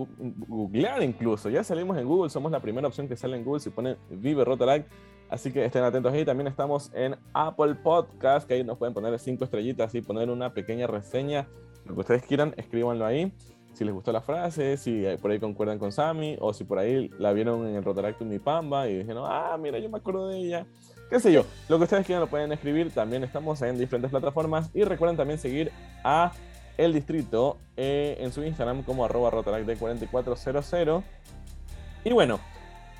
googlear incluso. Ya salimos en Google, somos la primera opción que sale en Google si ponen Vive Rotaract. Así que estén atentos ahí. También estamos en Apple Podcast, que ahí nos pueden poner cinco estrellitas y poner una pequeña reseña. Lo que ustedes quieran, escríbanlo ahí. Si les gustó la frase, si por ahí concuerdan con Sammy, o si por ahí la vieron en el Rotaractum Mi Pamba y dijeron, ah, mira, yo me acuerdo de ella. Qué sé yo, lo que ustedes quieran lo pueden escribir. También estamos en diferentes plataformas. Y recuerden también seguir a El Distrito eh, en su Instagram como arroba rotaractd4400. Y bueno,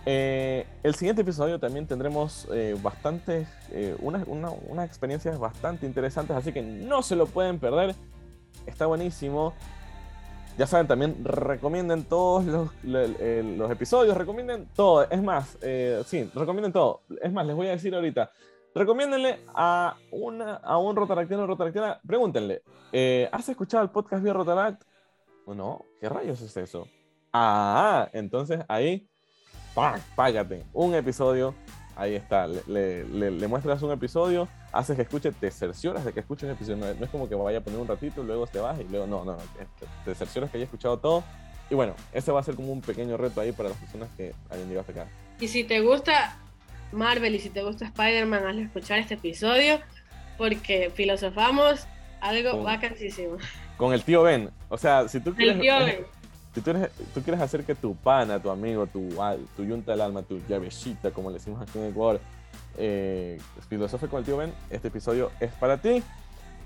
eh, el siguiente episodio también tendremos eh, bastantes, eh, unas experiencias bastante interesantes, así que no se lo pueden perder. Está buenísimo. Ya saben, también recomienden todos los, los episodios, recomienden todo. Es más, sí, recomienden todo. Es más, les voy a decir ahorita. Recomiéndenle a, una, a un rotaractiano o rotaractiana, pregúntenle, ¿has escuchado el podcast vía Rotaract? ¿O no? ¿Qué rayos es eso? Ah, entonces ahí págate un episodio. Ahí está, le, le, muestras un episodio, haces que escuche, te cercioras de que escuche un episodio. No, es como que vaya a poner un ratito, luego te vas y luego no, no, te, cercioras que haya escuchado todo. Y bueno, ese va a ser como un pequeño reto ahí para las personas que hayan llegado hasta acá. Y si te gusta Marvel y si te gusta Spider-Man, hazle escuchar este episodio porque filosofamos algo con, vacancísimo. Con el tío Ben. O sea, si tú quieres. El tío Ben si tú, tú, quieres hacer que tu pana, tu amigo, tu, tu yunta del alma, tu llavecita, como le decimos aquí en Ecuador, eh, filosofe con el tío Ben, este episodio es para ti.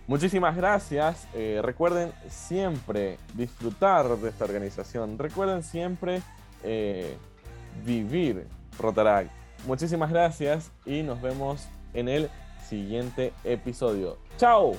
Muchísimas gracias. Eh, recuerden siempre disfrutar de esta organización. Recuerden siempre eh, vivir Rotaract. Muchísimas gracias y nos vemos en el siguiente episodio. ¡Chao!